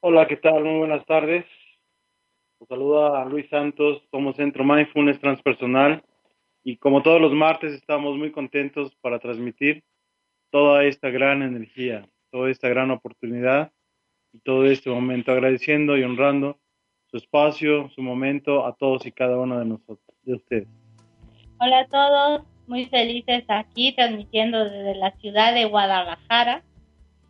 Hola, ¿qué tal? Muy buenas tardes. Os saluda Luis Santos, somos Centro Mindfulness Transpersonal y como todos los martes estamos muy contentos para transmitir toda esta gran energía, toda esta gran oportunidad y todo este momento, agradeciendo y honrando su espacio, su momento a todos y cada uno de nosotros, de ustedes. Hola a todos, muy felices aquí transmitiendo desde la ciudad de Guadalajara,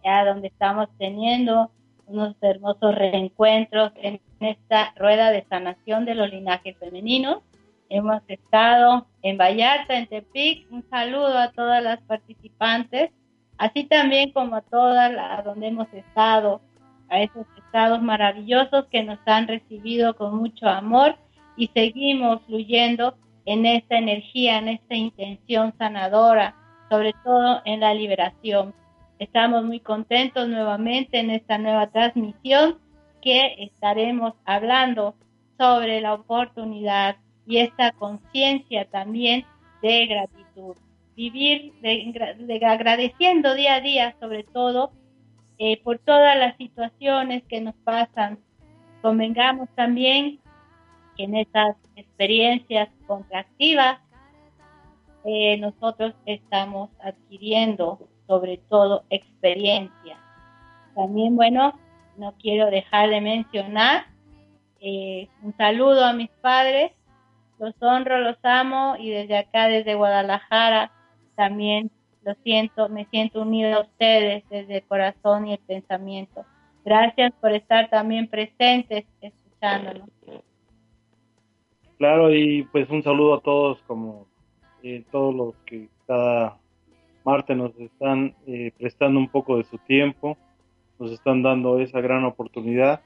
ya donde estamos teniendo unos hermosos reencuentros en esta rueda de sanación de los linajes femeninos. Hemos estado en Vallarta, en Tepic. Un saludo a todas las participantes, así también como a todas las donde hemos estado, a esos estados maravillosos que nos han recibido con mucho amor y seguimos fluyendo en esta energía, en esta intención sanadora, sobre todo en la liberación. Estamos muy contentos nuevamente en esta nueva transmisión que estaremos hablando sobre la oportunidad y esta conciencia también de gratitud. Vivir de, agradeciendo día a día, sobre todo eh, por todas las situaciones que nos pasan. Convengamos también en estas experiencias contractivas eh, nosotros estamos adquiriendo sobre todo experiencia. También, bueno, no quiero dejar de mencionar eh, un saludo a mis padres, los honro, los amo y desde acá, desde Guadalajara, también lo siento, me siento unido a ustedes desde el corazón y el pensamiento. Gracias por estar también presentes escuchándonos. Claro, y pues un saludo a todos, como eh, todos los que cada Marte nos están eh, prestando un poco de su tiempo, nos están dando esa gran oportunidad.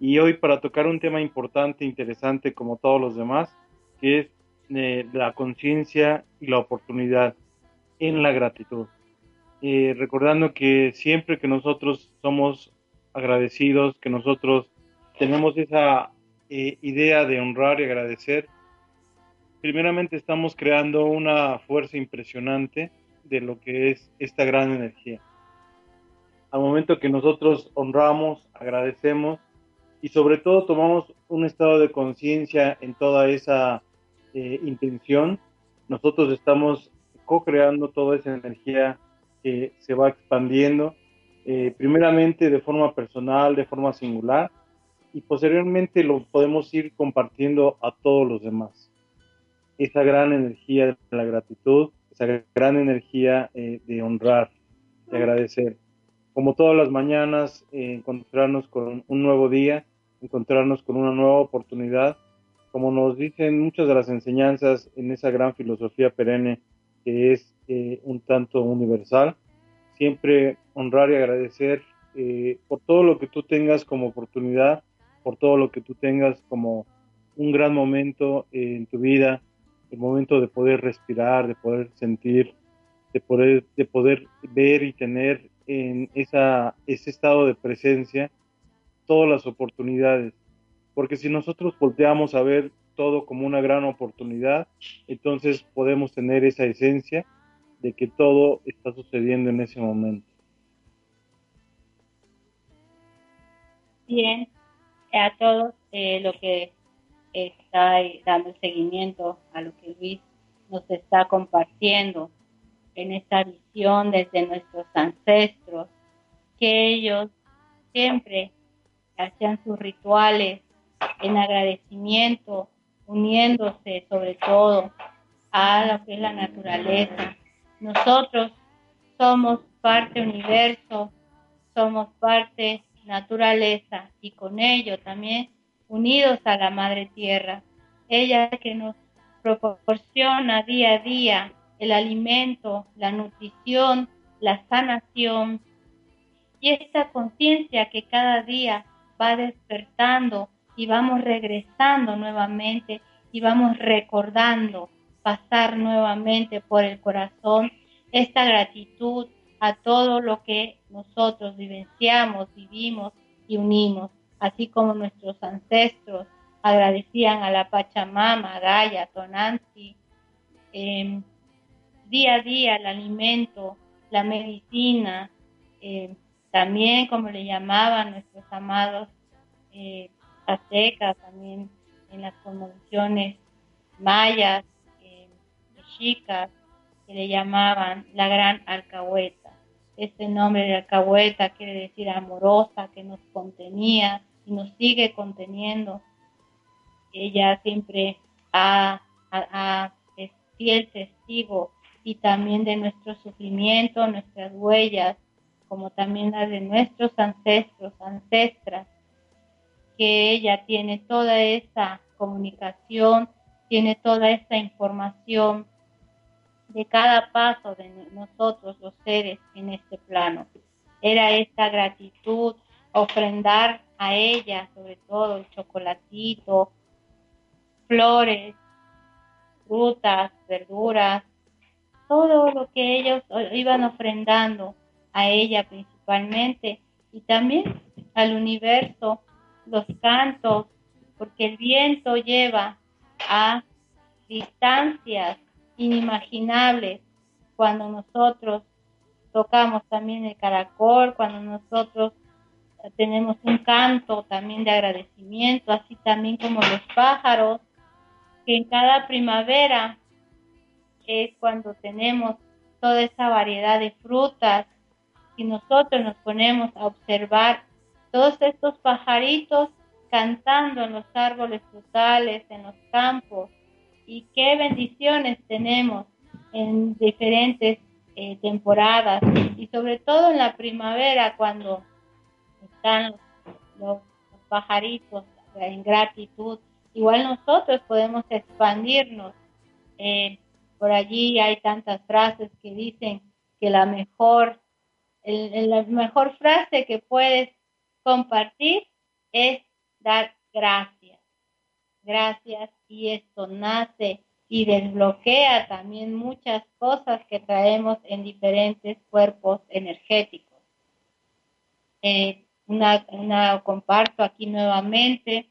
Y hoy para tocar un tema importante, interesante como todos los demás, que es eh, la conciencia y la oportunidad en la gratitud. Eh, recordando que siempre que nosotros somos agradecidos, que nosotros tenemos esa idea de honrar y agradecer, primeramente estamos creando una fuerza impresionante de lo que es esta gran energía. Al momento que nosotros honramos, agradecemos y sobre todo tomamos un estado de conciencia en toda esa eh, intención, nosotros estamos co-creando toda esa energía que se va expandiendo, eh, primeramente de forma personal, de forma singular, y posteriormente lo podemos ir compartiendo a todos los demás. Esa gran energía de la gratitud esa gran energía eh, de honrar, de agradecer. Como todas las mañanas, eh, encontrarnos con un nuevo día, encontrarnos con una nueva oportunidad, como nos dicen muchas de las enseñanzas en esa gran filosofía perenne que es eh, un tanto universal, siempre honrar y agradecer por todo lo que tú tengas como oportunidad, por todo lo que tú tengas como un gran momento en tu vida, el momento de poder respirar, de poder sentir, de poder, de poder ver y tener en esa, ese estado de presencia todas las oportunidades. Porque si nosotros volteamos a ver todo como una gran oportunidad, entonces podemos tener esa esencia de que todo está sucediendo en ese momento. Bien, a todos eh, lo que está dando seguimiento a lo que Luis nos está compartiendo en esta visión desde nuestros ancestros, que ellos siempre hacían sus rituales en agradecimiento, uniéndose sobre todo a lo que es la naturaleza. Nosotros somos parte universo, somos parte naturaleza y con ello también unidos a la Madre Tierra, ella que nos proporciona día a día el alimento, la nutrición, la sanación y esta conciencia que cada día va despertando y vamos regresando nuevamente y vamos recordando pasar nuevamente por el corazón esta gratitud a todo lo que nosotros vivenciamos, vivimos y unimos, así como nuestros ancestros agradecían a la Pachamama, a Gaia, Tonanzi, em, día a día el alimento, la medicina, em, también como le llamaban nuestros amados eh, aztecas, también en las conmociones mayas, eh, mexicas, que le llamaban la gran alcahueta. Este nombre de alcahueta quiere decir amorosa, que nos contenía y nos sigue conteniendo. Ella siempre ha, es fiel testigo y también de nuestro sufrimiento, nuestras huellas, como también las de nuestros ancestros, ancestras, que ella tiene toda esa comunicación, tiene toda esa información de cada paso de nosotros los seres en este plano. Era esta gratitud, ofrendar a ella sobre todo el chocolatito, flores, frutas, verduras, todo lo que ellos iban ofrendando a ella principalmente. Y también al universo, los cantos, porque el viento lleva a distancias inimaginables cuando nosotros tocamos también el caracol, cuando nosotros tenemos un canto también de agradecimiento, así también como los pájaros, que en cada primavera es cuando tenemos toda esa variedad de frutas, y nosotros nos ponemos a observar todos estos pajaritos cantando en los árboles frutales, en los campos, y qué bendiciones tenemos en diferentes eh, temporadas y sobre todo en la primavera cuando están los, pajaritos en gratitud. Igual nosotros podemos expandirnos. Eh, por allí hay tantas frases que dicen que la mejor, la mejor frase que puedes compartir es dar gracias. Gracias y esto nace y desbloquea también muchas cosas que traemos en diferentes cuerpos energéticos. Eh, una, comparto aquí nuevamente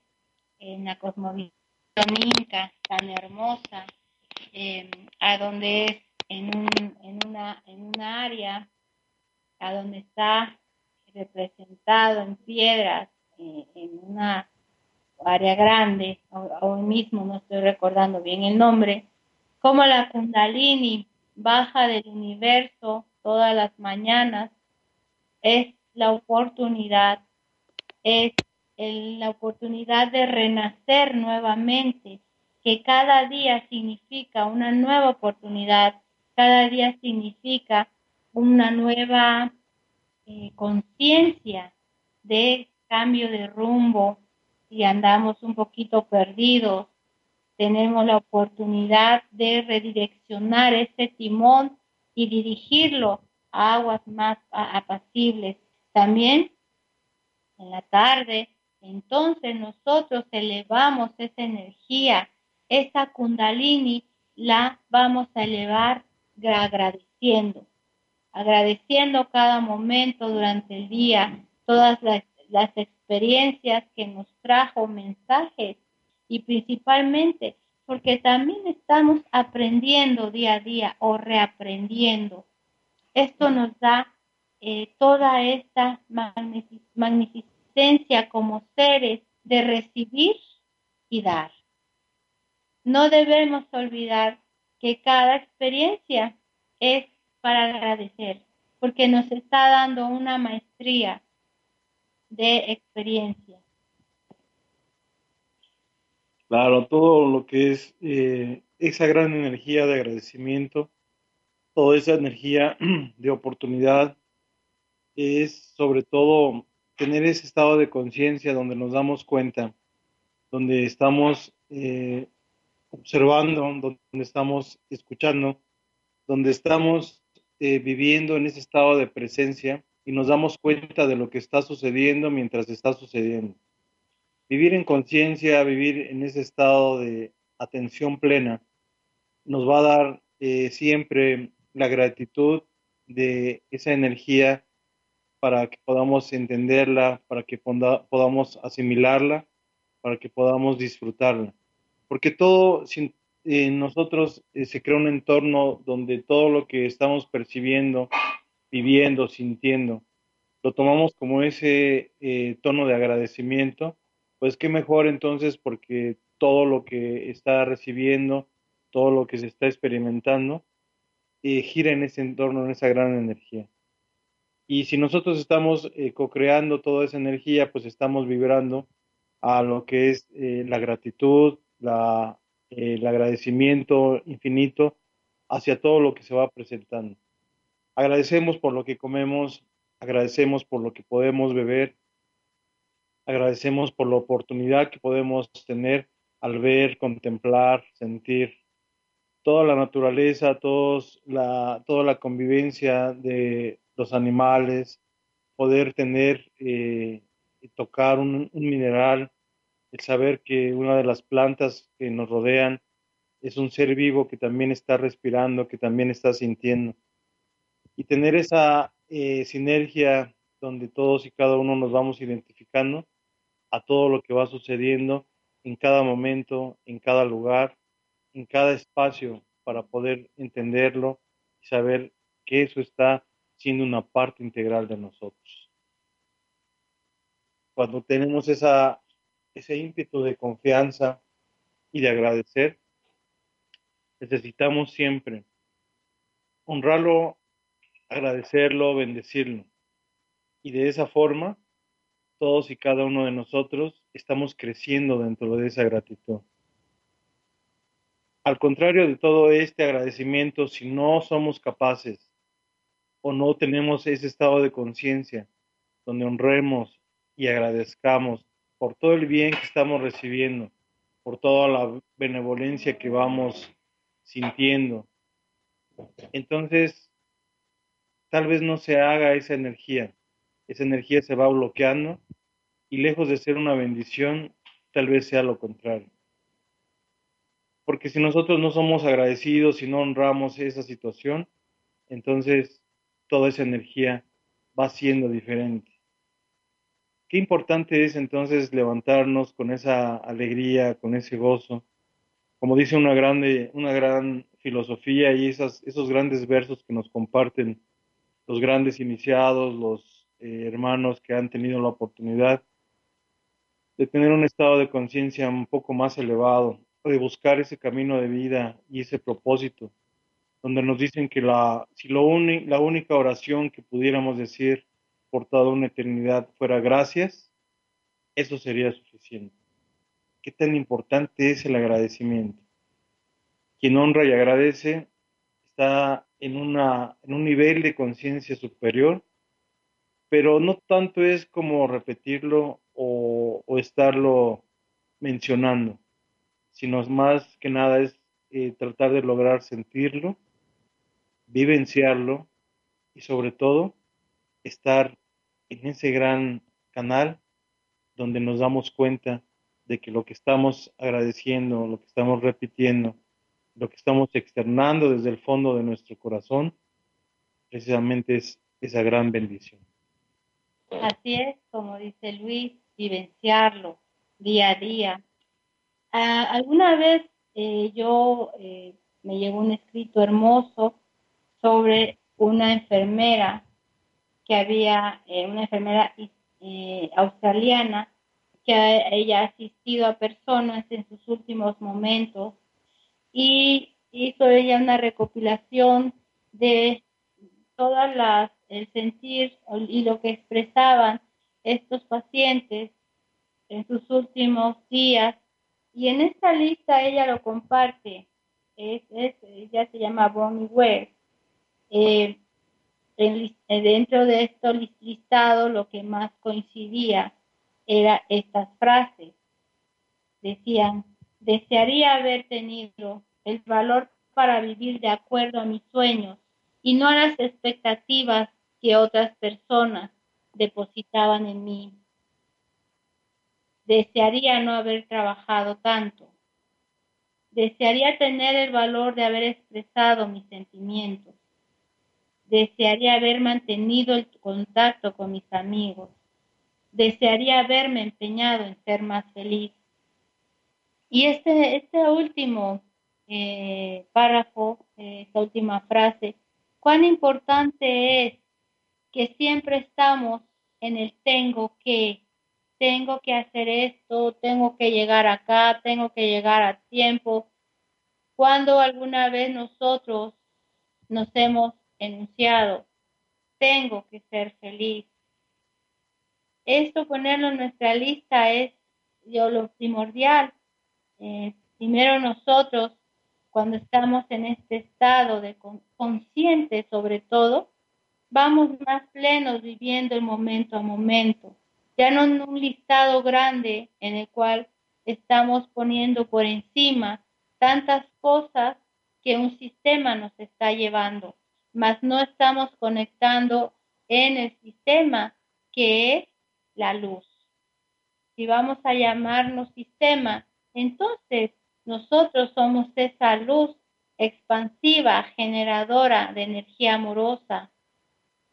en la cosmovisión inca tan hermosa, eh, a donde es en, un, una, en una área, a donde está representado en piedras, eh, en una área grande, hoy mismo no estoy recordando bien el nombre, como la kundalini baja del universo todas las mañanas, es la oportunidad, es la oportunidad de renacer nuevamente, que cada día significa una nueva oportunidad, cada día significa una nueva eh, conciencia de cambio de rumbo, si andamos un poquito perdidos, tenemos la oportunidad de redireccionar ese timón y dirigirlo a aguas más apacibles. También en la tarde, entonces nosotros elevamos esa energía, esa kundalini, la vamos a elevar agradeciendo, agradeciendo cada momento durante el día, todas las, las experiencias que nos trajo mensajes y principalmente porque también estamos aprendiendo día a día o reaprendiendo. Esto nos da eh, toda esta magnificencia como seres de recibir y dar. no debemos olvidar que cada experiencia es para agradecer, porque nos está dando una maestría de experiencia. Claro, todo lo que es eh, esa gran energía de agradecimiento, toda esa energía de oportunidad, es sobre todo tener ese estado de conciencia donde nos damos cuenta, donde estamos eh, observando, donde estamos escuchando, donde estamos eh, viviendo en ese estado de presencia y nos damos cuenta de lo que está sucediendo mientras está sucediendo. Vivir en conciencia, vivir en ese estado de atención plena, nos va a dar eh, siempre la gratitud de esa energía para que podamos entenderla, para que podamos asimilarla, para que podamos disfrutarla. Porque todo en nosotros eh, se crea un entorno donde todo lo que estamos percibiendo, viviendo, sintiendo, lo tomamos como ese eh, tono de agradecimiento pues qué mejor entonces porque todo lo que está recibiendo, todo lo que se está experimentando, eh, gira en ese entorno, en esa gran energía. Y si nosotros estamos eh, co-creando toda esa energía, pues estamos vibrando a lo que es eh, la gratitud, la, el agradecimiento infinito hacia todo lo que se va presentando. Agradecemos por lo que comemos, agradecemos por lo que podemos beber, Agradecemos por la oportunidad que podemos tener al ver, contemplar, sentir toda la naturaleza, todos la, toda la convivencia de los animales, poder tener eh, y tocar un, mineral, el saber que una de las plantas que nos rodean es un ser vivo que también está respirando, que también está sintiendo. Y tener esa eh, sinergia donde todos y cada uno nos vamos identificando, a todo lo que va sucediendo en cada momento, en cada lugar, en cada espacio, para poder entenderlo y saber que eso está siendo una parte integral de nosotros. Cuando tenemos ese ímpetu de confianza y de agradecer, necesitamos siempre honrarlo, agradecerlo, bendecirlo. Y de esa forma todos y cada uno de nosotros estamos creciendo dentro de esa gratitud. Al contrario de todo este agradecimiento, si no somos capaces o no tenemos ese estado de conciencia donde honremos y agradezcamos por todo el bien que estamos recibiendo, por toda la benevolencia que vamos sintiendo, entonces tal vez no se haga esa energía esa energía se va bloqueando y lejos de ser una bendición, tal vez sea lo contrario. Porque si nosotros no somos agradecidos y no honramos esa situación, entonces toda esa energía va siendo diferente. Qué importante es entonces levantarnos con esa alegría, con ese gozo. Como dice una, grande, una gran filosofía y esas, esos grandes versos que nos comparten los grandes iniciados, los eh, hermanos que han tenido la oportunidad de tener un estado de conciencia un poco más elevado, de buscar ese camino de vida y ese propósito, donde nos dicen que la, si lo la única oración que pudiéramos decir por toda una eternidad fuera gracias, eso sería suficiente. ¿Qué tan importante es el agradecimiento? Quien honra y agradece está en, una, en un nivel de conciencia superior pero no tanto es como repetirlo o, estarlo mencionando, sino más que nada es eh, tratar de lograr sentirlo, vivenciarlo y sobre todo estar en ese gran canal donde nos damos cuenta de que lo que estamos agradeciendo, lo que estamos repitiendo, lo que estamos externando desde el fondo de nuestro corazón, precisamente es esa gran bendición. Así es, como dice Luis, vivenciarlo día a día. Ah, alguna vez eh, yo eh, me llegó un escrito hermoso sobre una enfermera que había, eh, una enfermera australiana, que ella ha asistido a personas en sus últimos momentos y hizo ella una recopilación de todas las el sentir y lo que expresaban estos pacientes en sus últimos días. Y en esta lista ella lo comparte. Es, ella se llama Bonnie Ware eh, dentro de esto listado lo que más coincidía era estas frases decían desearía haber tenido el valor para vivir de acuerdo a mis sueños y no a las expectativas que otras personas depositaban en mí. Desearía no haber trabajado tanto. Desearía tener el valor de haber expresado mis sentimientos. Desearía haber mantenido el contacto con mis amigos. Desearía haberme empeñado en ser más feliz. Y este, este último eh, párrafo, eh, esta última frase, cuán importante es que siempre estamos en el tengo que, tengo que hacer esto, tengo que llegar acá, tengo que llegar a tiempo. Cuando alguna vez nosotros nos hemos enunciado, tengo que ser feliz. Esto ponerlo en nuestra lista es yo, lo primordial. Eh, primero nosotros, cuando estamos en este estado de consciente sobre todo, vamos más plenos viviendo el momento a momento, ya no en un listado grande en el cual estamos poniendo por encima tantas cosas que un sistema nos está llevando, mas no estamos conectando en el sistema que es la luz. Si vamos a llamarnos sistema, entonces nosotros somos esa luz expansiva, generadora de energía amorosa,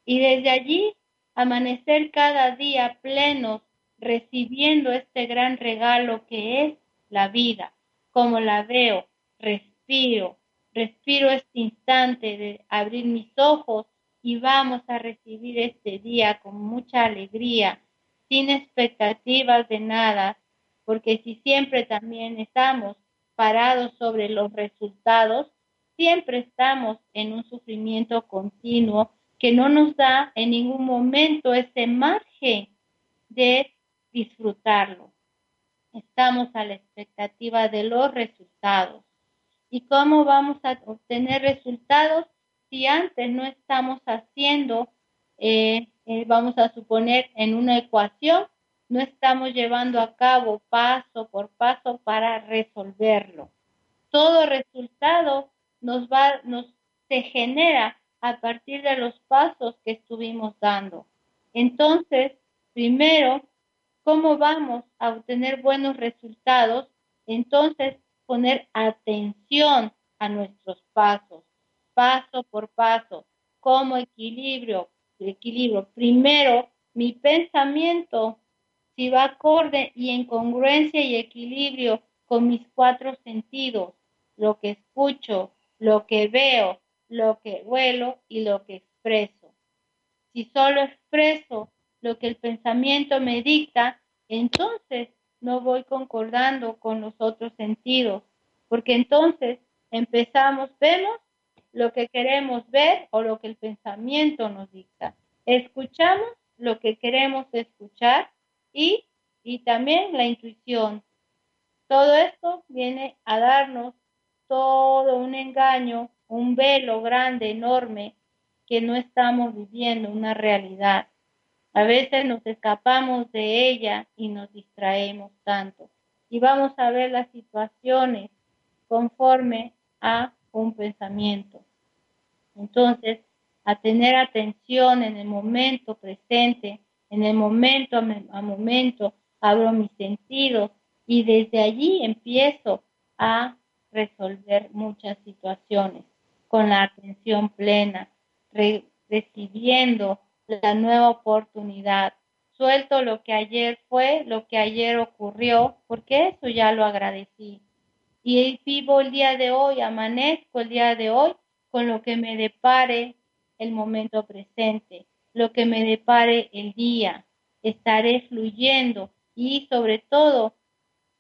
y desde allí amanecer cada día plenos recibiendo este gran regalo que es la vida, como la veo, respiro, respiro este instante de abrir mis ojos y vamos a recibir este día con mucha alegría, sin expectativas de nada, porque si siempre también estamos parados sobre los resultados, siempre estamos en un sufrimiento continuo que no nos da en ningún momento ese margen de disfrutarlo. Estamos a la expectativa de los resultados. ¿Y cómo vamos a obtener resultados si antes no estamos haciendo, eh, eh, vamos a suponer, en una ecuación, no estamos llevando a cabo paso por paso para resolverlo? Todo resultado nos va, nos se genera a partir de los pasos que estuvimos dando. Entonces, primero, ¿cómo vamos a obtener buenos resultados? Entonces, poner atención a nuestros pasos, paso por paso, como equilibrio, equilibrio. Primero, mi pensamiento, si va acorde y en congruencia y equilibrio con mis cuatro sentidos, lo que escucho, lo que veo, lo que huelo y lo que expreso. Si solo expreso lo que el pensamiento me dicta, entonces no voy concordando con los otros sentidos, porque entonces empezamos, vemos lo que queremos ver o lo que el pensamiento nos dicta. Escuchamos lo que queremos escuchar y, y también la intuición. Todo esto viene a darnos todo un engaño un velo grande, enorme, que no estamos viviendo una realidad. A veces nos escapamos de ella y nos distraemos tanto. Y vamos a ver las situaciones conforme a un pensamiento. Entonces, a tener atención en el momento presente, en el momento a momento, abro mis sentidos y desde allí empiezo a resolver muchas situaciones con la atención plena, recibiendo la nueva oportunidad. Suelto lo que ayer fue, lo que ayer ocurrió, porque eso ya lo agradecí. Y vivo el día de hoy, amanezco el día de hoy con lo que me depare el momento presente, lo que me depare el día. Estaré fluyendo y sobre todo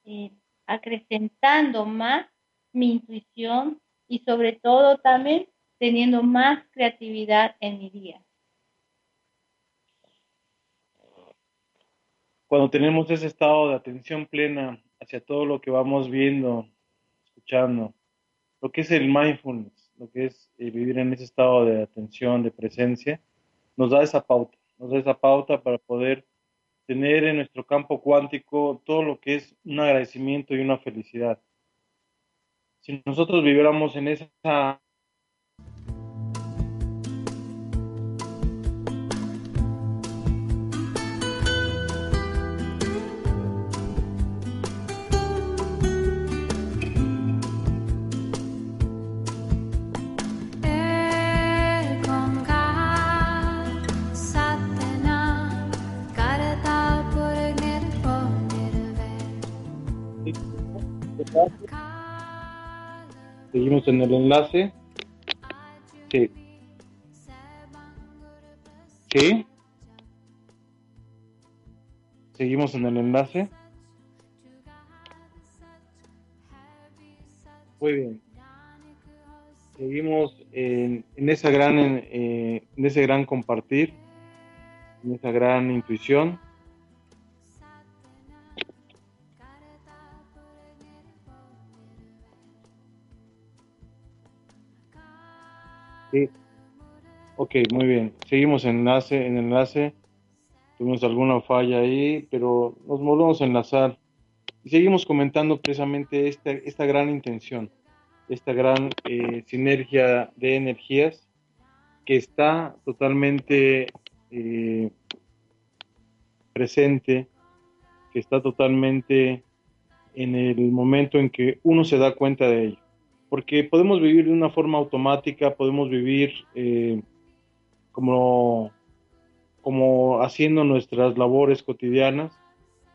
eh, acrecentando más mi intuición y sobre todo también teniendo más creatividad en mi día. Cuando tenemos ese estado de atención plena hacia todo lo que vamos viendo, escuchando, lo que es el mindfulness, lo que es eh, vivir en ese estado de atención, de presencia, nos da esa pauta, nos da esa pauta para poder tener en nuestro campo cuántico todo lo que es un agradecimiento y una felicidad. Si nosotros viviéramos en esa Seguimos en el enlace. Sí. Sí. Seguimos en el enlace. Muy bien. Seguimos en, esa gran, eh, en ese gran compartir, en esa gran intuición. Sí. Ok, muy bien. Seguimos en enlace, en enlace. Tuvimos alguna falla ahí, pero nos volvemos a enlazar. Y seguimos comentando precisamente esta, esta gran intención, esta gran eh, sinergia de energías que está totalmente eh, presente, que está totalmente en el momento en que uno se da cuenta de ello porque podemos vivir de una forma automática, podemos vivir eh, como, como haciendo nuestras labores cotidianas,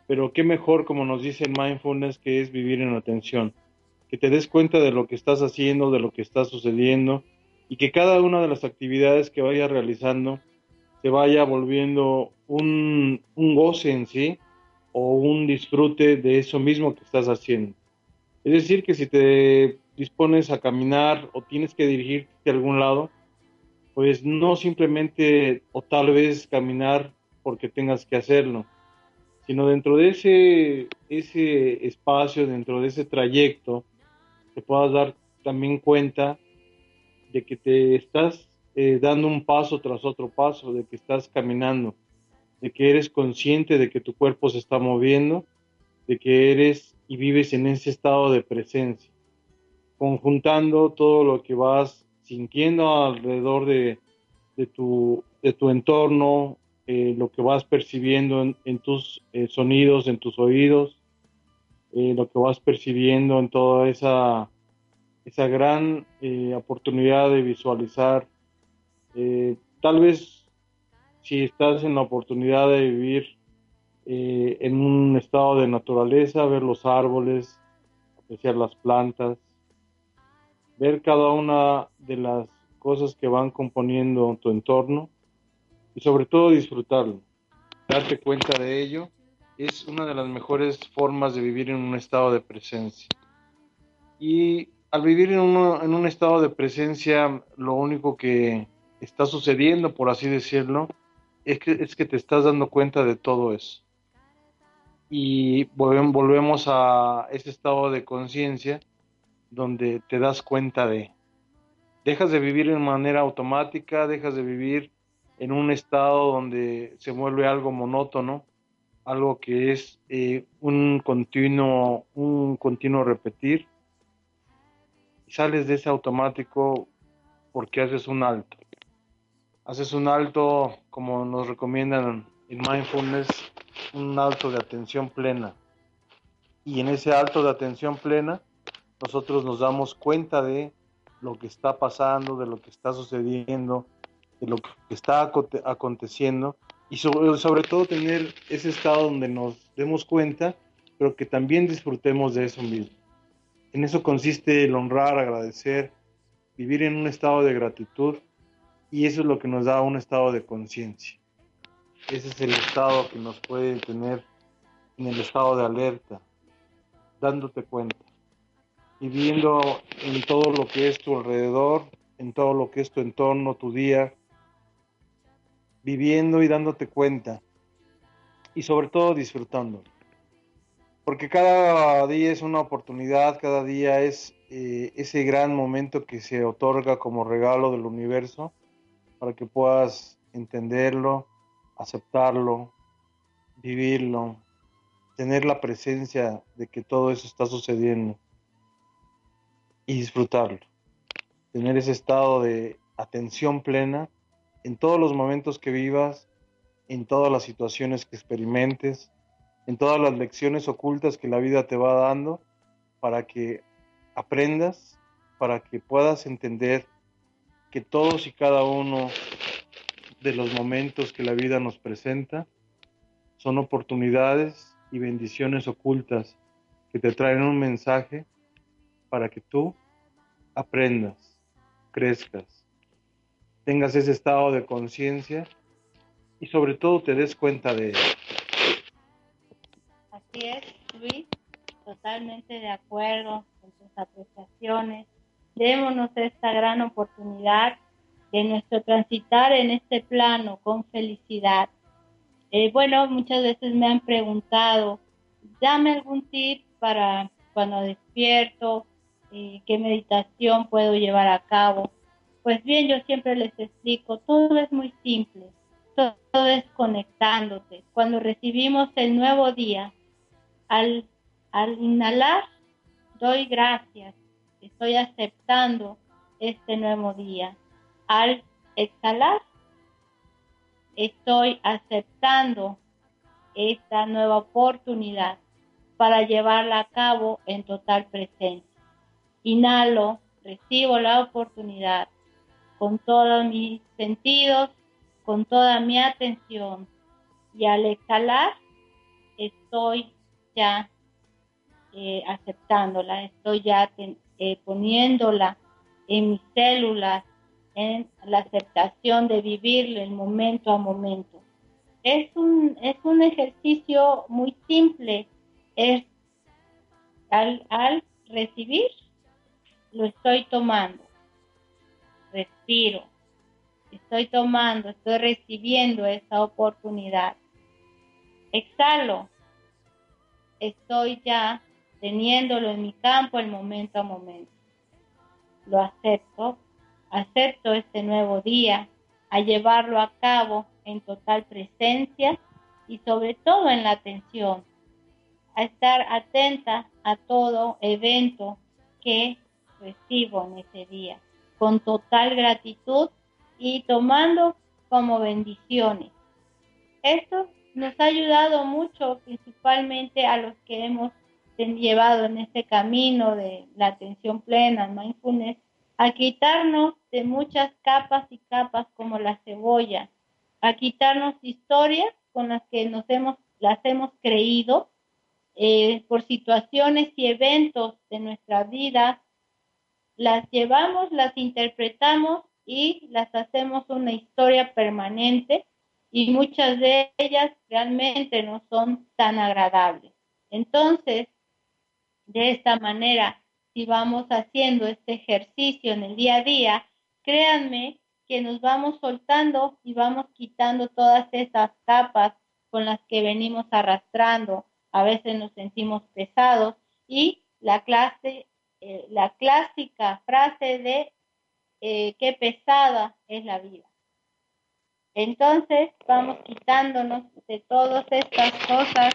pero qué mejor, como nos dice el mindfulness, que es vivir en atención, que te des cuenta de lo que estás haciendo, de lo que está sucediendo, y que cada una de las actividades que vayas realizando se vaya volviendo un, un goce en sí o un disfrute de eso mismo que estás haciendo. Es decir, que si te dispones a caminar o tienes que dirigirte a algún lado, pues no simplemente o tal vez caminar porque tengas que hacerlo, sino dentro de ese, ese espacio, dentro de ese trayecto, te puedas dar también cuenta de que te estás eh, dando un paso tras otro paso, de que estás caminando, de que eres consciente de que tu cuerpo se está moviendo, de que eres y vives en ese estado de presencia conjuntando todo lo que vas sintiendo alrededor de, tu, de tu entorno, eh, lo que vas percibiendo en, tus eh, sonidos, en tus oídos, eh, lo que vas percibiendo en toda esa, esa gran oportunidad de visualizar. tal vez si estás en la oportunidad de vivir en un estado de naturaleza, ver los árboles, apreciar las plantas, ver cada una de las cosas que van componiendo tu entorno y sobre todo disfrutarlo. Darte cuenta de ello es una de las mejores formas de vivir en un estado de presencia. Y al vivir en, en un estado de presencia, lo único que está sucediendo, por así decirlo, es que, es que te estás dando cuenta de todo eso. Y volvemos a ese estado de conciencia donde te das cuenta de, dejas de vivir en manera automática, dejas de vivir en un estado donde se vuelve algo monótono, algo que es eh, un continuo, un continuo repetir, y sales de ese automático porque haces un alto. Haces un alto, como nos recomiendan en mindfulness, un alto de atención plena. Y en ese alto de atención plena, nosotros nos damos cuenta de lo que está pasando, de lo que está sucediendo, de lo que está aconteciendo y sobre, todo tener ese estado donde nos demos cuenta, pero que también disfrutemos de eso mismo. En eso consiste el honrar, agradecer, vivir en un estado de gratitud y eso es lo que nos da un estado de conciencia. Ese es el estado que nos puede tener en el estado de alerta, dándote cuenta viviendo en todo lo que es tu alrededor, en todo lo que es tu entorno, tu día, viviendo y dándote cuenta y sobre todo disfrutando. Porque cada día es una oportunidad, cada día es eh, ese gran momento que se otorga como regalo del universo para que puedas entenderlo, aceptarlo, vivirlo, tener la presencia de que todo eso está sucediendo y disfrutarlo. Tener ese estado de atención plena en todos los momentos que vivas, en todas las situaciones que experimentes, en todas las lecciones ocultas que la vida te va dando para que aprendas, para que puedas entender que todos y cada uno de los momentos que la vida nos presenta son oportunidades y bendiciones ocultas que te traen un mensaje para que tú aprendas, crezcas, tengas ese estado de conciencia y sobre todo te des cuenta de ello. Así es, Luis, totalmente de acuerdo con tus apreciaciones. Démonos esta gran oportunidad de nuestro transitar en este plano con felicidad eh, bueno, muchas veces me han preguntado, dame algún tip para cuando despierto, eh, qué meditación puedo llevar a cabo. Pues bien, yo siempre les explico, todo es muy simple, todo, es conectándote. Cuando recibimos el nuevo día, al, al inhalar, doy gracias, estoy aceptando este nuevo día. Al exhalar, estoy aceptando esta nueva oportunidad para llevarla a cabo en total presencia. Inhalo, recibo la oportunidad con todos mis sentidos, con toda mi atención y al exhalar estoy ya eh, aceptándola, estoy ya eh, poniéndola en mis células, en la aceptación de vivir el momento a momento. Es un, es un ejercicio muy simple, es al, al recibir, lo estoy tomando, respiro, estoy tomando, estoy recibiendo esa oportunidad. Exhalo, estoy ya teniéndolo en mi campo el momento a momento. Lo acepto, acepto este nuevo día, a llevarlo a cabo en total presencia y sobre todo en la atención, a estar atenta a todo evento que recibo en ese día, con total gratitud y tomando como bendiciones. Esto nos ha ayudado mucho, principalmente a los que hemos llevado en este camino de la atención plena, mindfulness, a quitarnos de muchas capas y capas como la cebolla, a quitarnos historias con las que nos hemos, las hemos creído eh, por situaciones y eventos de nuestra vida, las llevamos, las interpretamos y las hacemos una historia permanente y muchas de ellas realmente no son tan agradables. Entonces, de esta manera, si vamos haciendo este ejercicio en el día a día, créanme que nos vamos soltando y vamos quitando todas esas capas con las que venimos arrastrando. A veces nos sentimos pesados y la clase, eh, la clásica frase de eh, qué pesada es la vida. Entonces vamos quitándonos de todas estas cosas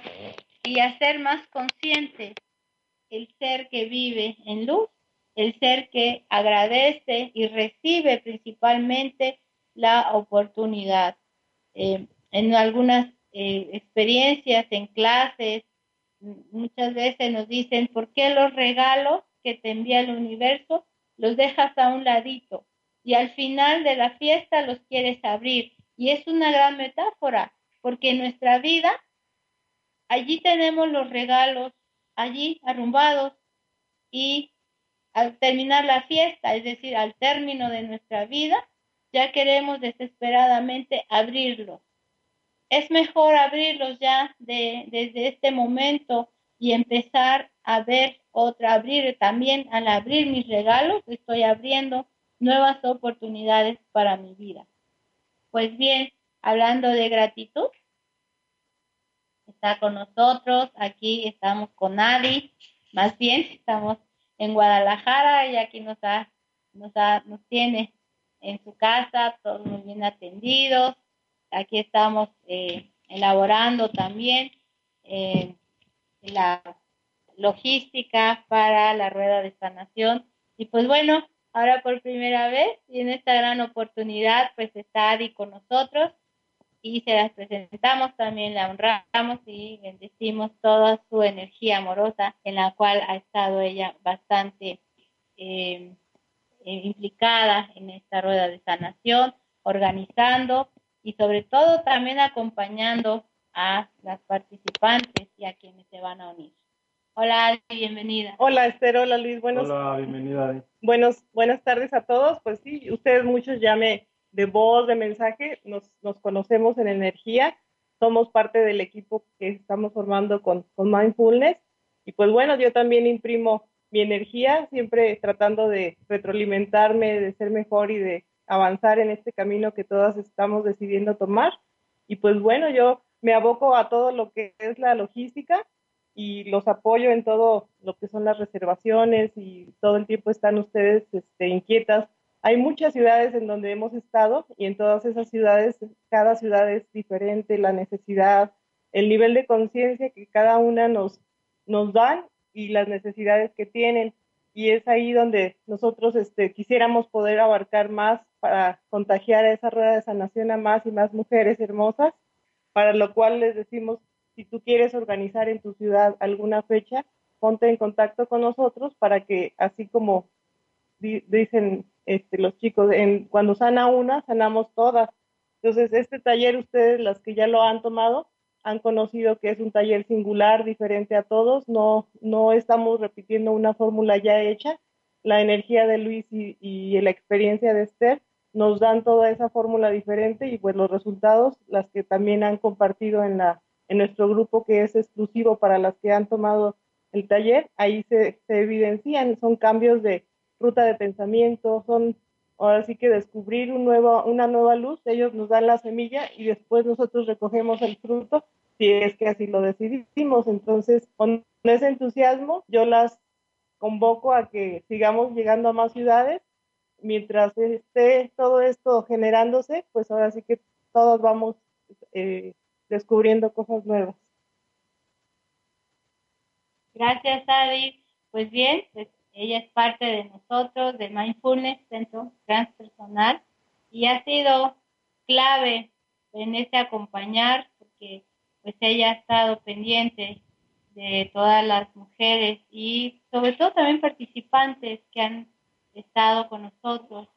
y a ser más conscientes el ser que vive en luz, el ser que agradece y recibe principalmente la oportunidad. Eh, en algunas eh, experiencias, en clases, muchas veces nos dicen, ¿por qué los regalos que te envía el universo los dejas a un ladito? Y al final de la fiesta los quieres abrir. Y es una gran metáfora, porque en nuestra vida, allí tenemos los regalos allí arrumbados y al terminar la fiesta, es decir, al término de nuestra vida, ya queremos desesperadamente abrirlos. Es mejor abrirlos ya de, desde este momento y empezar a ver otra, abrir también al abrir mis regalos, estoy abriendo nuevas oportunidades para mi vida. Pues bien, hablando de gratitud, está con nosotros, aquí estamos con Adi, más bien estamos en Guadalajara y aquí nos, nos, nos tiene en su casa, todos muy bien atendidos. Aquí estamos eh, elaborando también eh, la logística para la rueda de sanación. Y pues bueno, ahora por primera vez y en esta gran oportunidad, pues está Adi con nosotros y se las presentamos también, la honramos y bendecimos toda su energía amorosa en la cual ha estado ella bastante eh, eh, implicada en esta rueda de sanación, organizando y sobre todo también acompañando a las participantes y a quienes se van a unir. Hola, bienvenida. Hola, Esther, hola, Luis. Buenos, hola, bienvenida. Buenos, buenas tardes a todos. Pues sí, ustedes muchos ya me, de voz, de mensaje, nos, nos conocemos en energía, somos parte del equipo que estamos formando con, con Mindfulness. Y pues bueno, yo también imprimo mi energía, siempre tratando de retroalimentarme, de ser mejor y de avanzar en este camino que todas estamos decidiendo tomar. Y pues bueno, yo me aboco a todo lo que es la logística y los apoyo en todo lo que son las reservaciones y todo el tiempo están ustedes este, inquietas. Hay muchas ciudades en donde hemos estado y en todas esas ciudades, cada ciudad es diferente, la necesidad, el nivel de conciencia que cada una nos, nos dan y las necesidades que tienen. Y es ahí donde nosotros este, quisiéramos poder abarcar más para contagiar a esa rueda de sanación a más y más mujeres hermosas, para lo cual les decimos, si tú quieres organizar en tu ciudad alguna fecha, ponte en contacto con nosotros para que así como dicen este, los chicos, en, cuando sana una, sanamos todas. Entonces, este taller, ustedes, las que ya lo han tomado, han conocido que es un taller singular, diferente a todos, no, no estamos repitiendo una fórmula ya hecha, la energía de Luis y, y la experiencia de Esther nos dan toda esa fórmula diferente y pues los resultados, las que también han compartido en, la, en nuestro grupo que es exclusivo para las que han tomado el taller, ahí se, evidencian, son cambios de ruta de pensamiento, son ahora sí que descubrir un nuevo, una nueva luz, ellos nos dan la semilla y después nosotros recogemos el fruto si es que así lo decidimos. Entonces, con ese entusiasmo, yo las convoco a que sigamos llegando a más ciudades. Mientras esté todo esto generándose, pues ahora sí que todos vamos eh, descubriendo cosas nuevas. Gracias, Adi. Pues bien, pues ella es parte de nosotros, de Mindfulness, Centro Transpersonal, y ha sido clave en ese acompañar, porque pues ella ha estado pendiente de todas las mujeres y sobre todo también participantes que han estado con nosotros,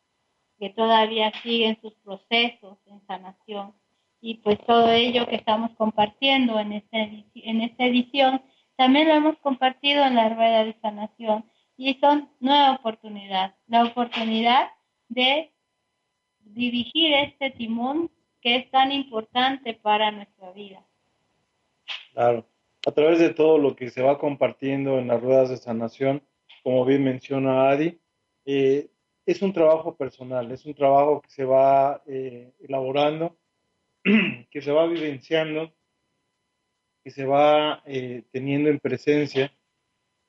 que todavía siguen sus procesos en sanación. Y pues todo ello que estamos compartiendo en esta, en esta edición, también lo hemos compartido en la rueda de sanación y son nueva oportunidad, la oportunidad de dirigir este timón que es tan importante para nuestra vida. Claro, a través de todo lo que se va compartiendo en las ruedas de sanación, como bien menciona Adi, eh, es un trabajo personal, es un trabajo que se va eh, elaborando, que se va vivenciando, que se va eh, teniendo en presencia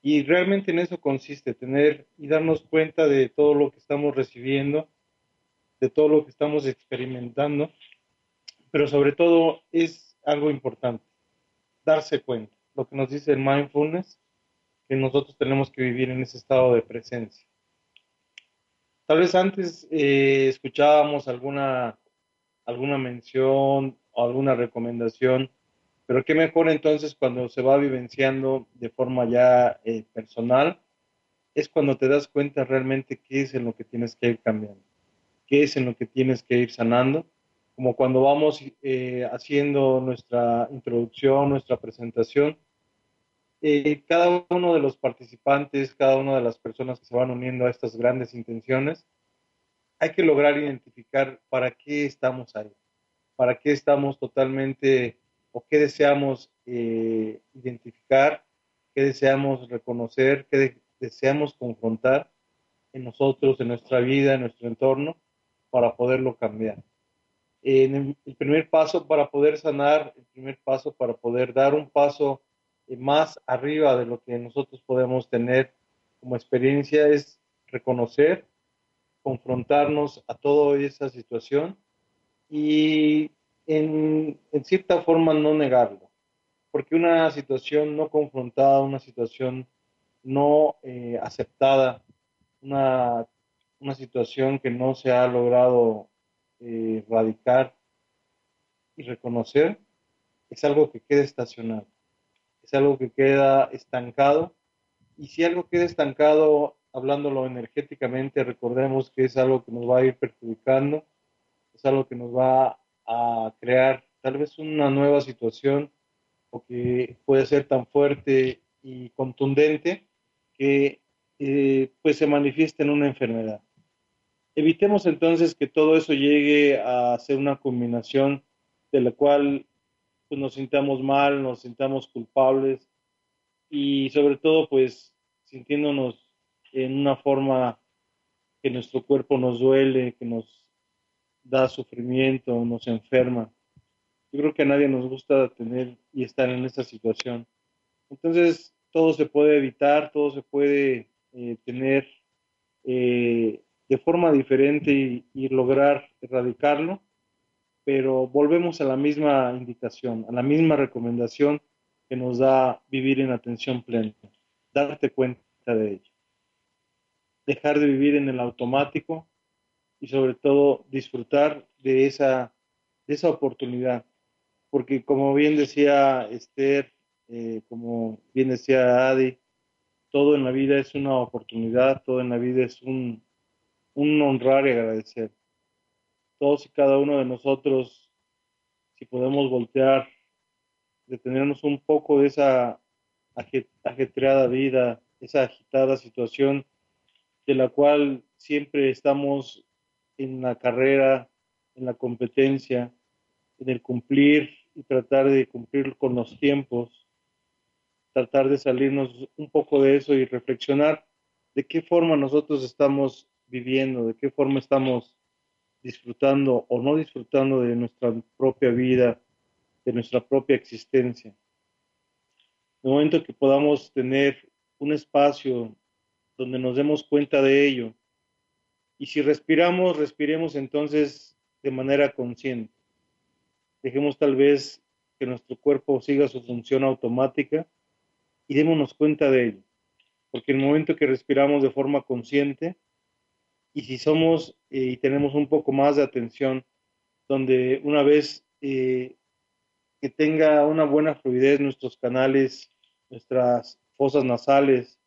y realmente en eso consiste, tener y darnos cuenta de todo lo que estamos recibiendo, de todo lo que estamos experimentando, pero sobre todo es algo importante, darse cuenta, lo que nos dice el mindfulness, que nosotros tenemos que vivir en ese estado de presencia. Tal vez antes eh, escuchábamos alguna, alguna mención o alguna recomendación pero qué mejor entonces cuando se va vivenciando de forma ya eh, personal, es cuando te das cuenta realmente qué es en lo que tienes que ir cambiando, qué es en lo que tienes que ir sanando, como cuando vamos eh, haciendo nuestra introducción, nuestra presentación, eh, cada uno de los participantes, cada una de las personas que se van uniendo a estas grandes intenciones, hay que lograr identificar para qué estamos ahí, para qué estamos totalmente o qué deseamos eh, identificar qué deseamos reconocer, qué deseamos confrontar en nosotros, en nuestra vida, en nuestro entorno, para poderlo cambiar. El primer paso para poder sanar, el primer paso para poder dar un paso más arriba de lo que nosotros podemos tener como experiencia es reconocer, confrontarnos a toda esa situación y en, cierta forma no negarlo, porque una situación no confrontada, una situación no eh, aceptada, una, una, situación que no se ha logrado eh, erradicar y reconocer, es algo que queda estacionado, es algo que queda estancado y si algo queda estancado, hablándolo energéticamente, recordemos que es algo que nos va a ir perjudicando, es algo que nos va a crear tal vez una nueva situación o que puede ser tan fuerte y contundente que eh, pues se manifiesta en una enfermedad. Evitemos entonces que todo eso llegue a ser una combinación de la cual pues, nos sintamos mal, nos sintamos culpables y sobre todo pues sintiéndonos en una forma que nuestro cuerpo nos duele, que nos da sufrimiento, nos enferma. Yo creo que a nadie nos gusta tener y estar en esta situación. Entonces, todo se puede evitar, todo se puede eh, tener eh, de forma diferente y, y, lograr erradicarlo, pero volvemos a la misma indicación, a la misma recomendación que nos da vivir en atención plena, darte cuenta de ello. Dejar de vivir en el automático y sobre todo disfrutar de esa, de esa oportunidad. Porque como bien decía Esther, eh, como bien decía Adi, todo en la vida es una oportunidad, todo en la vida es un, un honrar y agradecer. Todos y cada uno de nosotros, si podemos voltear detenernos un poco de esa ajetreada vida, esa agitada situación de la cual siempre estamos en la carrera, en la competencia, en el cumplir y tratar de cumplir con los tiempos, tratar de salirnos un poco de eso y reflexionar de qué forma nosotros estamos viviendo, de qué forma estamos disfrutando o no disfrutando de nuestra propia vida, de nuestra propia existencia. En el momento que podamos tener un espacio donde nos demos cuenta de ello, y si respiramos, respiremos entonces de manera consciente. Dejemos tal vez que nuestro cuerpo siga su función automática y démonos cuenta de ello. Porque el momento que respiramos de forma consciente, y si somos eh, y tenemos un poco más de atención, donde una vez eh, que tenga una buena fluidez nuestros canales, nuestras fosas nasales,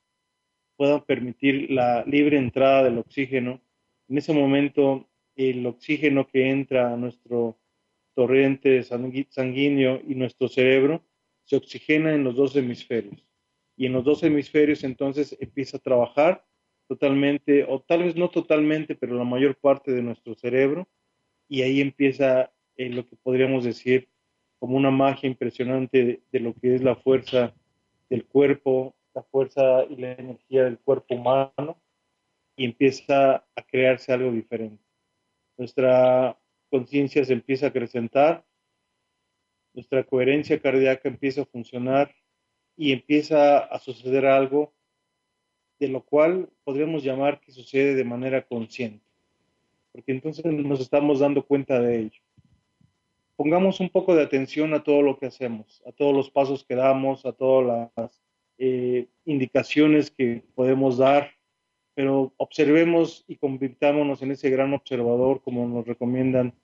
puedan permitir la libre entrada del oxígeno, en ese momento el oxígeno que entra a nuestro torrente sanguíneo y nuestro cerebro se oxigena en los dos hemisferios. Y en los dos hemisferios entonces empieza a trabajar totalmente, o tal vez no totalmente, pero la mayor parte de nuestro cerebro, y ahí empieza eh, lo que podríamos decir como una magia impresionante de, lo que es la fuerza del cuerpo, la fuerza y la energía del cuerpo humano, y empieza a crearse algo diferente. Nuestra conciencia se empieza a acrecentar, nuestra coherencia cardíaca empieza a funcionar y empieza a suceder algo de lo cual podríamos llamar que sucede de manera consciente, porque entonces nos estamos dando cuenta de ello. Pongamos un poco de atención a todo lo que hacemos, a todos los pasos que damos, a todas las eh, indicaciones que podemos dar pero observemos y convirtámonos en ese gran observador como nos recomiendan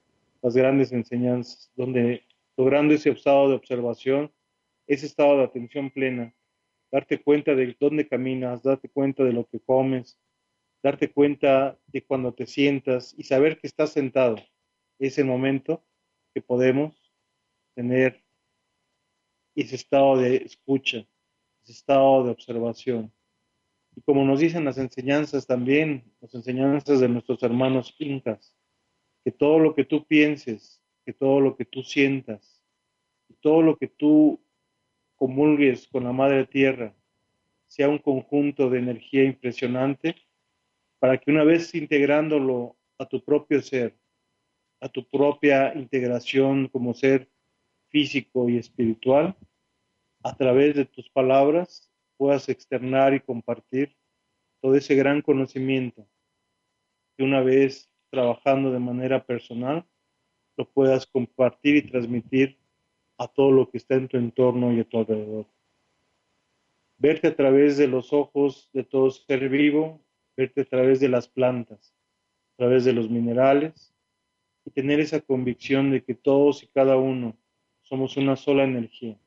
las grandes enseñanzas, donde logrando ese estado de observación, ese estado de atención plena, darte cuenta de dónde caminas, darte cuenta de lo que comes, darte cuenta de cuando te sientas y saber que estás sentado. Es el momento que podemos tener ese estado de escucha, ese estado de observación. Y como nos dicen las enseñanzas también, las enseñanzas de nuestros hermanos incas, que todo lo que tú pienses, que todo lo que tú sientas, todo lo que tú comulgues con la Madre Tierra, sea un conjunto de energía impresionante para que una vez integrándolo a tu propio ser, a tu propia integración como ser físico y espiritual, a través de tus palabras puedas externar y compartir todo ese gran conocimiento que una vez trabajando de manera personal lo puedas compartir y transmitir a todo lo que está en tu entorno y a tu alrededor. Verte a través de los ojos de todo ser vivo, verte a través de las plantas, a través de los minerales y tener esa convicción de que todos y cada uno somos una sola energía.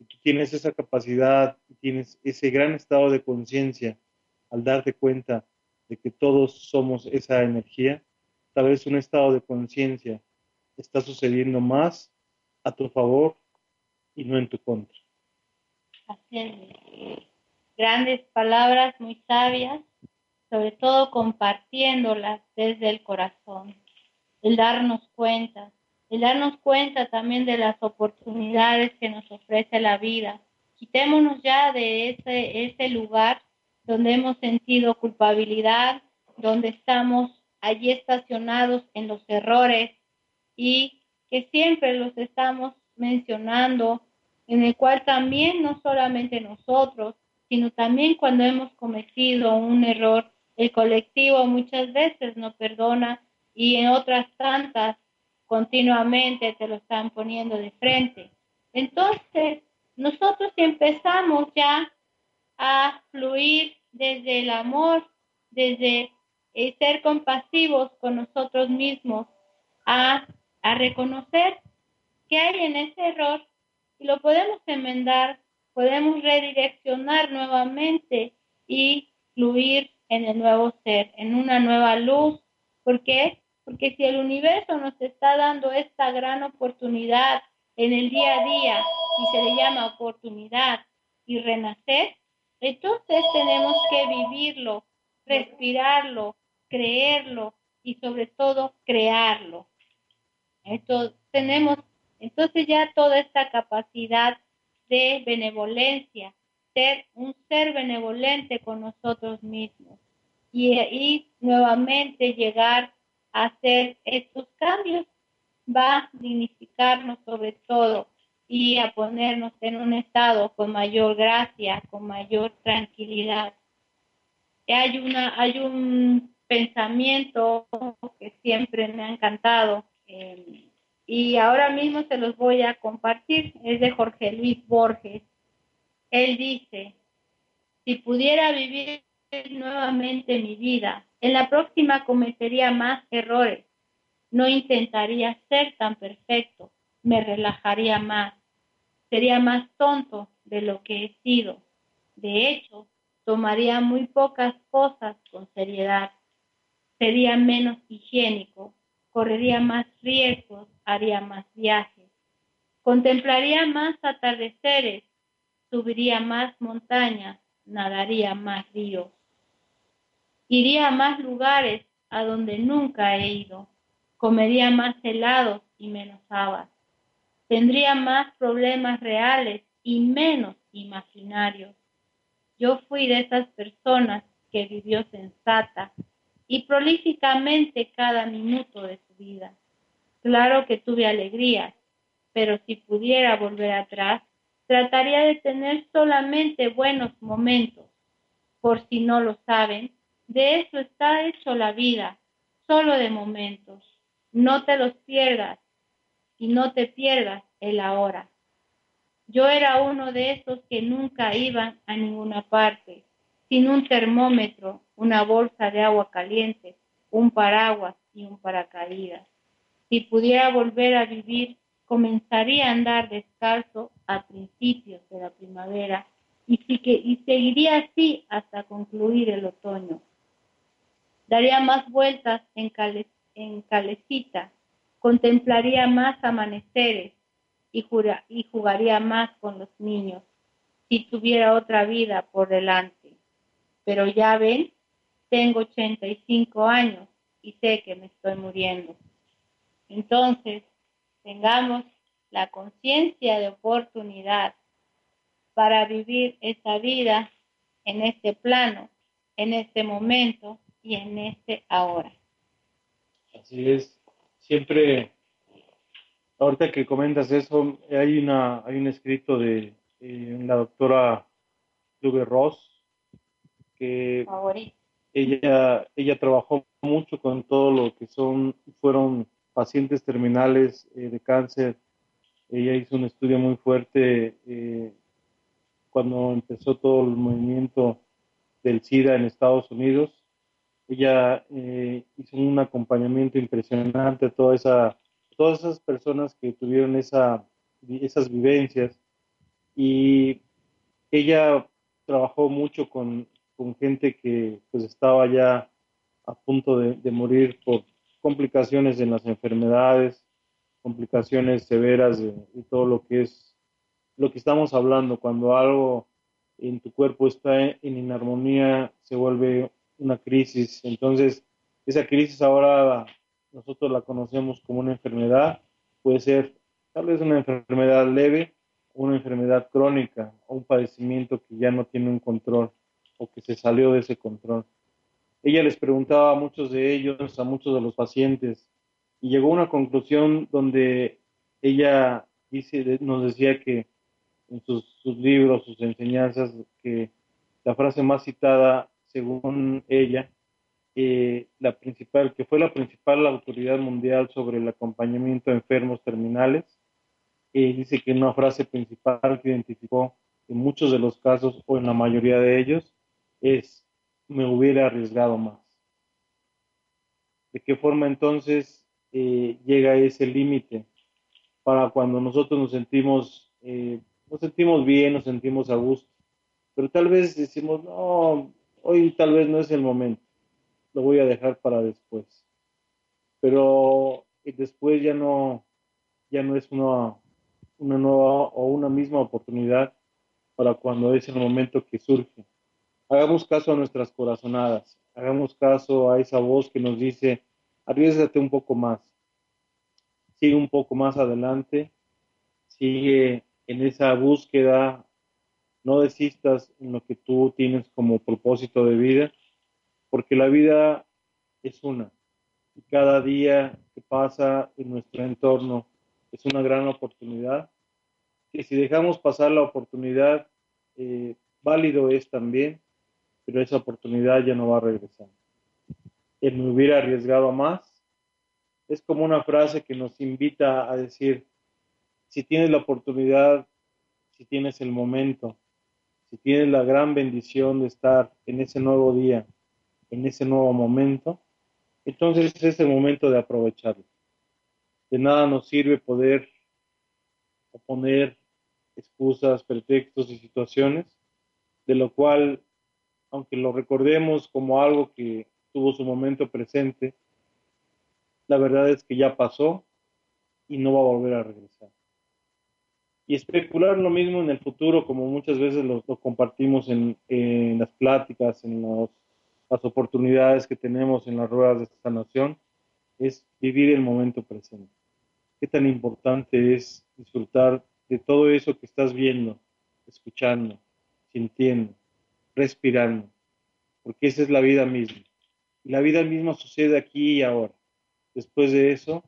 Y tú tienes esa capacidad, tienes ese gran estado de conciencia al darte cuenta de que todos somos esa energía, tal vez un estado de conciencia está sucediendo más a tu favor y no en tu contra. Así es. Grandes palabras muy sabias, sobre todo compartiéndolas desde el corazón, el darnos cuenta, el darnos cuenta también de las oportunidades que nos ofrece la vida. Quitémonos ya de ese, ese lugar donde hemos sentido culpabilidad, donde estamos allí estacionados en los errores y que siempre los estamos mencionando, en el cual también no solamente nosotros, sino también cuando hemos cometido un error, el colectivo muchas veces no perdona y en otras tantas continuamente te lo están poniendo de frente. Entonces, nosotros empezamos ya a fluir desde el amor, desde el ser compasivos con nosotros mismos, a, a reconocer que hay en ese error y lo podemos enmendar, podemos redireccionar nuevamente y fluir en el nuevo ser, en una nueva luz. ¿Por qué? Porque si el universo nos está dando esta gran oportunidad en el día a día y se le llama oportunidad y renacer, entonces tenemos que vivirlo, respirarlo, creerlo y sobre todo crearlo. Entonces tenemos entonces ya toda esta capacidad de benevolencia, ser un ser benevolente con nosotros mismos y, y nuevamente llegar a hacer estos cambios va a dignificarnos sobre todo y a ponernos en un estado con mayor gracia, con mayor tranquilidad. Hay, una, hay un pensamiento que siempre me ha encantado eh, y ahora mismo se los voy a compartir. Es de Jorge Luis Borges. Él dice, si pudiera vivir nuevamente mi vida, en la próxima cometería más errores. No intentaría ser tan perfecto, me relajaría más sería más tonto de lo que he sido. De hecho, tomaría muy pocas cosas con seriedad. Sería menos higiénico, correría más riesgos, haría más viajes. Contemplaría más atardeceres, subiría más montañas, nadaría más ríos. Iría a más lugares a donde nunca he ido. Comería más helados y menos habas tendría más problemas reales y menos imaginarios. Yo fui de esas personas que vivió sensata y prolíficamente cada minuto de su vida. Claro que tuve alegrías, pero si pudiera volver atrás, trataría de tener solamente buenos momentos. Por si no lo saben, de eso está hecho la vida, solo de momentos. No te los pierdas, y no te pierdas el ahora. Yo era uno de esos que nunca iban a ninguna parte, sin un termómetro, una bolsa de agua caliente, un paraguas y un paracaídas. Si pudiera volver a vivir, comenzaría a andar descalzo a principios de la primavera y, y seguiría así hasta concluir el otoño. Daría más vueltas en, en calecita contemplaría más amaneceres y, y jugaría más con los niños si tuviera otra vida por delante. Pero ya ven, tengo 85 años y sé que me estoy muriendo. Entonces, tengamos la conciencia de oportunidad para vivir esta vida en este plano, en este momento y en este ahora. Así es. Siempre, ahorita que comentas eso, hay, una, hay un escrito de eh, la doctora Lube Ross, que ella, ella trabajó mucho con todo lo que son, fueron pacientes terminales eh, de cáncer. Ella hizo un estudio muy fuerte eh, cuando empezó todo el movimiento del SIDA en Estados Unidos. Ella eh, hizo un acompañamiento impresionante a toda esa, todas esas personas que tuvieron esa, esas vivencias y ella trabajó mucho con, con gente que pues estaba ya a punto de, de morir por complicaciones en las enfermedades, complicaciones severas de, todo lo que es lo que estamos hablando. Cuando algo en tu cuerpo está en, inarmonía, se vuelve una crisis. Entonces, esa crisis ahora nosotros la conocemos como una enfermedad. Puede ser tal vez una enfermedad leve, una enfermedad crónica o un padecimiento que ya no tiene un control o que se salió de ese control. Ella les preguntaba a muchos de ellos, a muchos de los pacientes, y llegó a una conclusión donde ella dice, nos decía que en sus, libros, sus enseñanzas, que la frase más citada, según ella, eh, la principal, que fue la principal autoridad mundial sobre el acompañamiento a enfermos terminales, eh, dice que una frase principal que identificó en muchos de los casos o en la mayoría de ellos es me hubiera arriesgado más. ¿De qué forma entonces eh, llega ese límite para cuando nosotros nos sentimos, eh, nos sentimos bien, nos sentimos a gusto? Pero tal vez decimos, no, hoy tal vez no es el momento, lo voy a dejar para después. Pero después ya no, ya no es una nueva o una misma oportunidad para cuando es el momento que surge. Hagamos caso a nuestras corazonadas, hagamos caso a esa voz que nos dice, arriesgate un poco más, sigue un poco más adelante, sigue en esa búsqueda, no desistas en lo que tú tienes como propósito de vida, porque la vida es una, y cada día que pasa en nuestro entorno es una gran oportunidad, que si dejamos pasar la oportunidad, eh, válido es también pero esa oportunidad ya no va a regresar. El me hubiera arriesgado más es como una frase que nos invita a decir, si tienes la oportunidad, si tienes el momento, si tienes la gran bendición de estar en ese nuevo día, en ese nuevo momento, entonces es el momento de aprovecharlo. De nada nos sirve poder oponer excusas, pretextos y situaciones, de lo cual aunque lo recordemos como algo que tuvo su momento presente, la verdad es que ya pasó y no va a volver a regresar. Y especular lo mismo en el futuro, como muchas veces lo, compartimos en, las pláticas, en las oportunidades que tenemos en las ruedas de esta nación, es vivir el momento presente. Qué tan importante es disfrutar de todo eso que estás viendo, escuchando, sintiendo respirando, porque esa es la vida misma. La vida misma sucede aquí y ahora. Después de eso,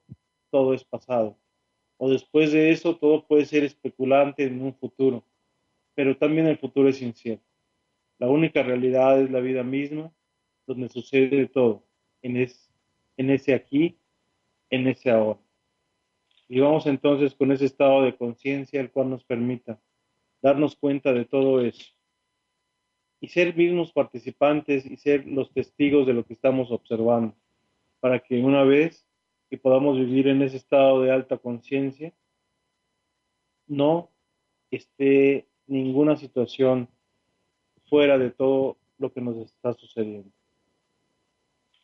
todo es pasado. O después de eso, todo puede ser especulante en un futuro. Pero también el futuro es incierto. La única realidad es la vida misma, donde sucede todo, en, en ese aquí, en ese ahora. Y vamos entonces con ese estado de conciencia, el cual nos permita darnos cuenta de todo eso y ser mismos participantes y ser los testigos de lo que estamos observando, para que una vez que podamos vivir en ese estado de alta conciencia, no esté ninguna situación fuera de todo lo que nos está sucediendo.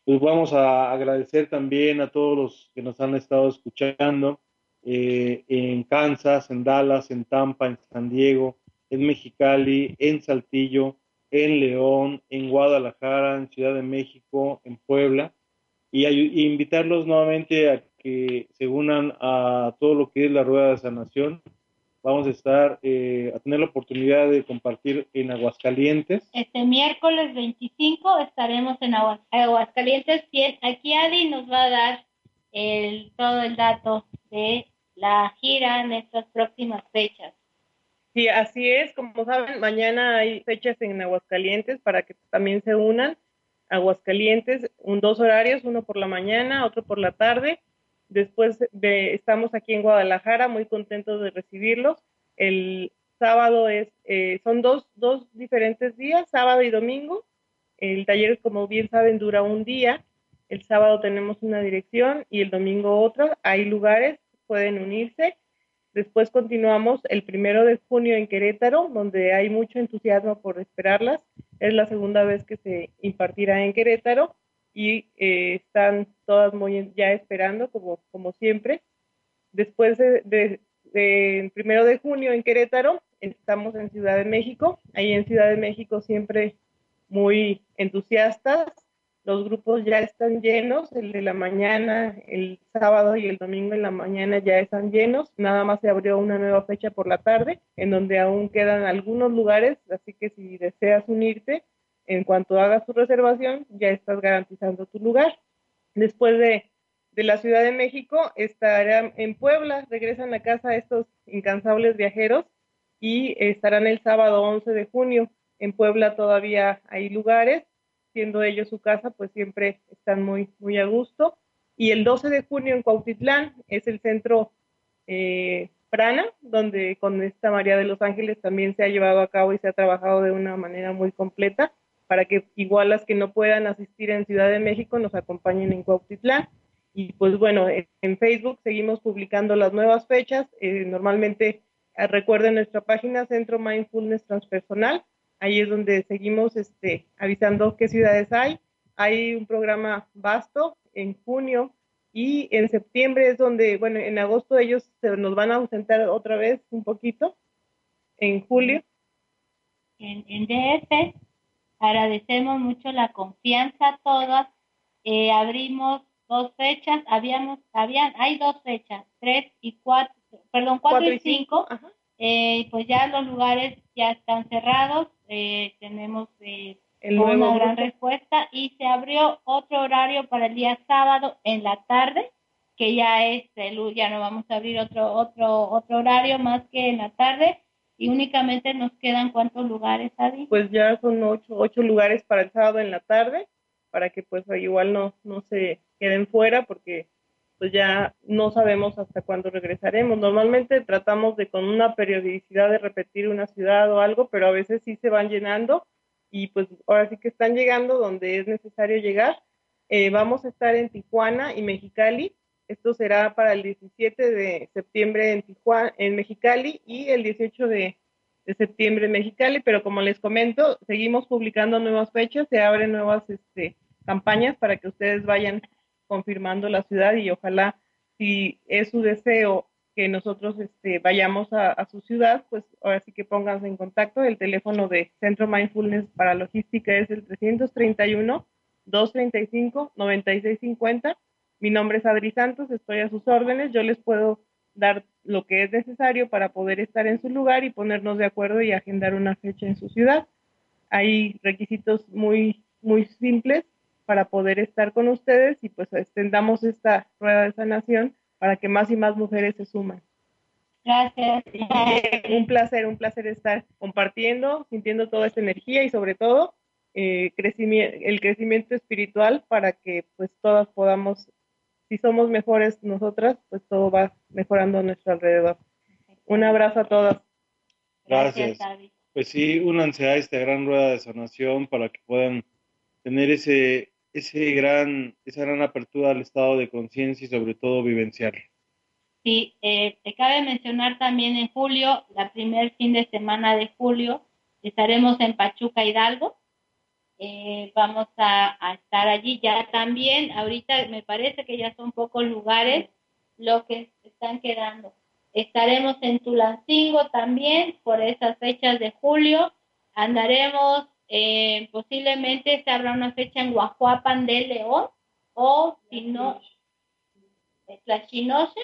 Pues vamos a agradecer también a todos los que nos han estado escuchando eh, en Kansas, en Dallas, en Tampa, en San Diego, en Mexicali, en Saltillo, en León, en Guadalajara, en Ciudad de México, en Puebla, y, invitarlos nuevamente a que se unan a todo lo que es la Rueda de Sanación. vamos a estar eh, a tener la oportunidad de compartir en Aguascalientes. Este miércoles 25 estaremos en Aguascalientes y aquí Adi nos va a dar el, todo el dato de la gira en estas próximas fechas. Sí, así es. Como saben, mañana hay fechas en Aguascalientes para que también se unan. Aguascalientes, un, dos horarios, uno por la mañana, otro por la tarde. Después de, estamos aquí en Guadalajara, muy contentos de recibirlos. El sábado es, eh, son dos, dos diferentes días, sábado y domingo. El taller, como bien saben, dura un día. El sábado tenemos una dirección y el domingo otra. Hay lugares, pueden unirse. Después continuamos el primero de junio en Querétaro, donde hay mucho entusiasmo por esperarlas. Es la segunda vez que se impartirá en Querétaro y eh, están todas muy ya esperando, como, como siempre. Después de, primero de junio en Querétaro, estamos en Ciudad de México. Ahí en Ciudad de México siempre muy entusiastas. Los grupos ya están llenos, el de la mañana, el sábado y el domingo en la mañana ya están llenos. Nada más se abrió una nueva fecha por la tarde, en donde aún quedan algunos lugares, así que si deseas unirte, en cuanto hagas tu reservación, ya estás garantizando tu lugar. Después de, la Ciudad de México, estarán en Puebla, regresan a casa estos incansables viajeros y estarán el sábado 11 de junio. En Puebla todavía hay lugares, siendo ellos su casa, pues siempre están muy, muy a gusto. Y el 12 de junio en Cuautitlán es el centro eh, Prana, donde con esta María de los Ángeles también se ha llevado a cabo y se ha trabajado de una manera muy completa para que igual las que no puedan asistir en Ciudad de México nos acompañen en Cuautitlán. Y pues bueno, en Facebook seguimos publicando las nuevas fechas. Eh, normalmente eh, recuerden nuestra página Centro Mindfulness Transpersonal. Ahí es donde seguimos este, avisando qué ciudades hay. Hay un programa vasto en junio y en septiembre es donde, bueno, en agosto ellos se nos van a ausentar otra vez un poquito. En julio. En, en DF Agradecemos mucho la confianza a todas. Eh, abrimos dos fechas, habíamos, habían, hay dos fechas, tres y cuatro, perdón, cuatro, y cinco. Eh, pues ya los lugares ya están cerrados, eh, tenemos una gran respuesta y se abrió otro horario para el día sábado en la tarde, que ya es, ya no vamos a abrir otro, otro, otro horario más que en la tarde y únicamente nos quedan cuántos lugares, Adi? Pues ya son ocho, ocho lugares para el sábado en la tarde, para que pues igual no, no se queden fuera porque pues ya no sabemos hasta cuándo regresaremos. Normalmente tratamos de con una periodicidad de repetir una ciudad o algo, pero a veces sí se van llenando y pues ahora sí que están llegando donde es necesario llegar. Eh, vamos a estar en Tijuana y Mexicali esto será para el 17 de septiembre en Tijuana, en Mexicali y el 18 de, septiembre en Mexicali, pero como les comento, seguimos publicando nuevas fechas, se abren nuevas este, campañas para que ustedes vayan confirmando la ciudad y ojalá si es su deseo que nosotros este, vayamos a, a, su ciudad, pues ahora sí que pónganse en contacto. El teléfono de Centro Mindfulness para Logística es el 331 235 9650 mi nombre es Adri Santos, estoy a sus órdenes, yo les puedo dar lo que es necesario para poder estar en su lugar y ponernos de acuerdo y agendar una fecha en su ciudad. Hay requisitos muy, muy simples para poder estar con ustedes y pues extendamos esta rueda de sanación para que más y más mujeres se suman. Gracias. Un placer, un placer estar compartiendo, sintiendo toda esta energía y sobre todo eh, crecimiento, el crecimiento espiritual para que pues todas podamos si somos mejores nosotras, pues todo va mejorando a nuestro alrededor. Un abrazo a todas. Gracias. Pues sí, únanse a esta gran rueda de sanación para que puedan tener ese, ese gran, esa gran apertura al estado de conciencia y sobre todo vivenciarlo. Sí, eh, te cabe mencionar también en julio, la primer fin de semana de julio, estaremos en Pachuca Hidalgo, eh, vamos a, estar allí ya también. Ahorita me parece que ya son pocos lugares lo que están quedando. Estaremos en Tulancingo también por esas fechas de julio. Andaremos, eh, posiblemente se habrá una fecha en Guajuapan de León o si no, Tlachinoche,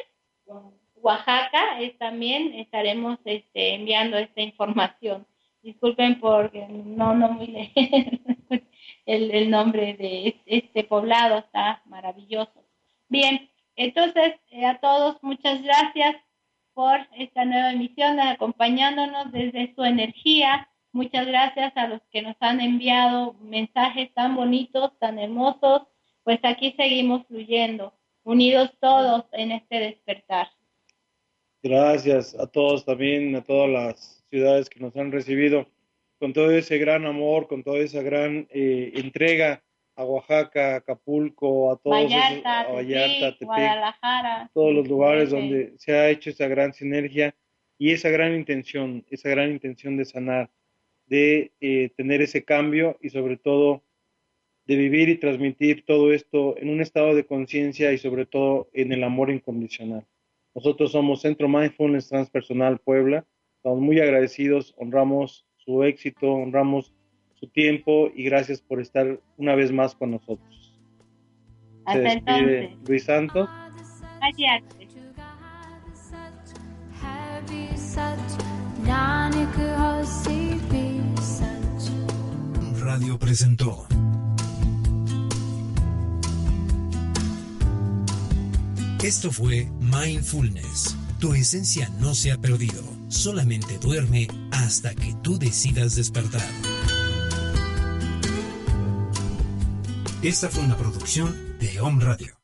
Oaxaca también estaremos este, enviando esta información. Disculpen porque no, no muy el, el nombre de este poblado, está maravilloso. Bien, entonces eh, a todos muchas gracias por esta nueva emisión, acompañándonos desde su energía. Muchas gracias a los que nos han enviado mensajes tan bonitos, tan hermosos. Pues aquí seguimos fluyendo, unidos todos en este despertar. Gracias a todos también, a todas las ciudades que nos han recibido con todo ese gran amor, con toda esa gran eh, entrega a Oaxaca, Acapulco, a todos Vallarta, a Vallarta, Guadalajara, todos los lugares donde se ha hecho esa gran sinergia y esa gran intención, esa gran intención de sanar, de eh, tener ese cambio y sobre todo de vivir y transmitir todo esto en un estado de conciencia y sobre todo en el amor incondicional. Nosotros somos Centro Mindfulness Transpersonal Puebla. Estamos muy agradecidos, honramos su éxito, honramos su tiempo y gracias por estar una vez más con nosotros. Se despide Luis Santos. Radio presentó Esto fue Mindfulness. Tu esencia no se ha perdido, solamente duerme hasta que tú decidas despertar. Esta fue una producción de Home Radio.